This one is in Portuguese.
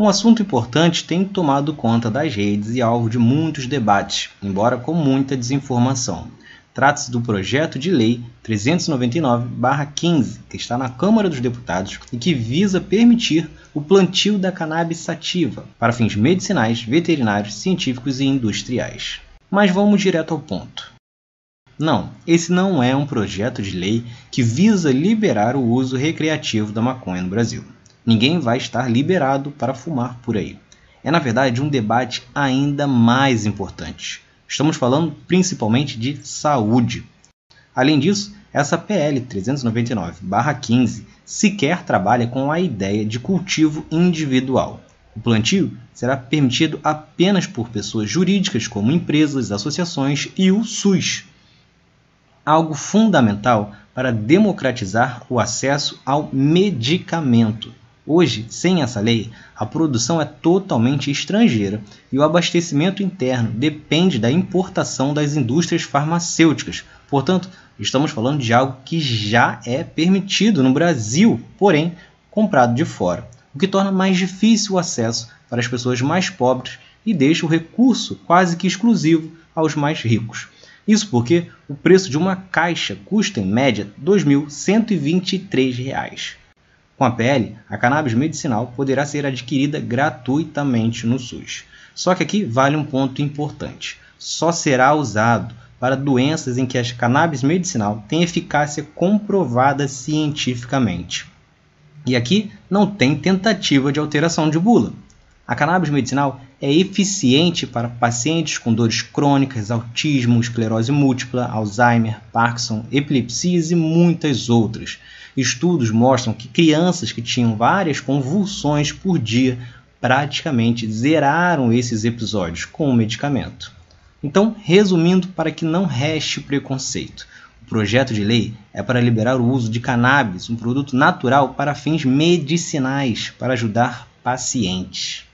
Um assunto importante tem tomado conta das redes e alvo de muitos debates, embora com muita desinformação. Trata-se do projeto de lei 399-15, que está na Câmara dos Deputados e que visa permitir o plantio da cannabis sativa para fins medicinais, veterinários, científicos e industriais. Mas vamos direto ao ponto. Não, esse não é um projeto de lei que visa liberar o uso recreativo da maconha no Brasil. Ninguém vai estar liberado para fumar por aí. É, na verdade, um debate ainda mais importante. Estamos falando principalmente de saúde. Além disso, essa PL 399-15 sequer trabalha com a ideia de cultivo individual. O plantio será permitido apenas por pessoas jurídicas como empresas, associações e o SUS. Algo fundamental para democratizar o acesso ao medicamento. Hoje, sem essa lei, a produção é totalmente estrangeira e o abastecimento interno depende da importação das indústrias farmacêuticas. Portanto, estamos falando de algo que já é permitido no Brasil, porém comprado de fora, o que torna mais difícil o acesso para as pessoas mais pobres e deixa o recurso quase que exclusivo aos mais ricos. Isso porque o preço de uma caixa custa, em média, R$ 2.123. Com a PL, a cannabis medicinal poderá ser adquirida gratuitamente no SUS. Só que aqui vale um ponto importante: só será usado para doenças em que a cannabis medicinal tem eficácia comprovada cientificamente. E aqui não tem tentativa de alteração de bula. A cannabis medicinal é eficiente para pacientes com dores crônicas, autismo, esclerose múltipla, Alzheimer, Parkinson, epilepsias e muitas outras. Estudos mostram que crianças que tinham várias convulsões por dia praticamente zeraram esses episódios com o medicamento. Então, resumindo, para que não reste preconceito, o projeto de lei é para liberar o uso de cannabis, um produto natural para fins medicinais, para ajudar pacientes.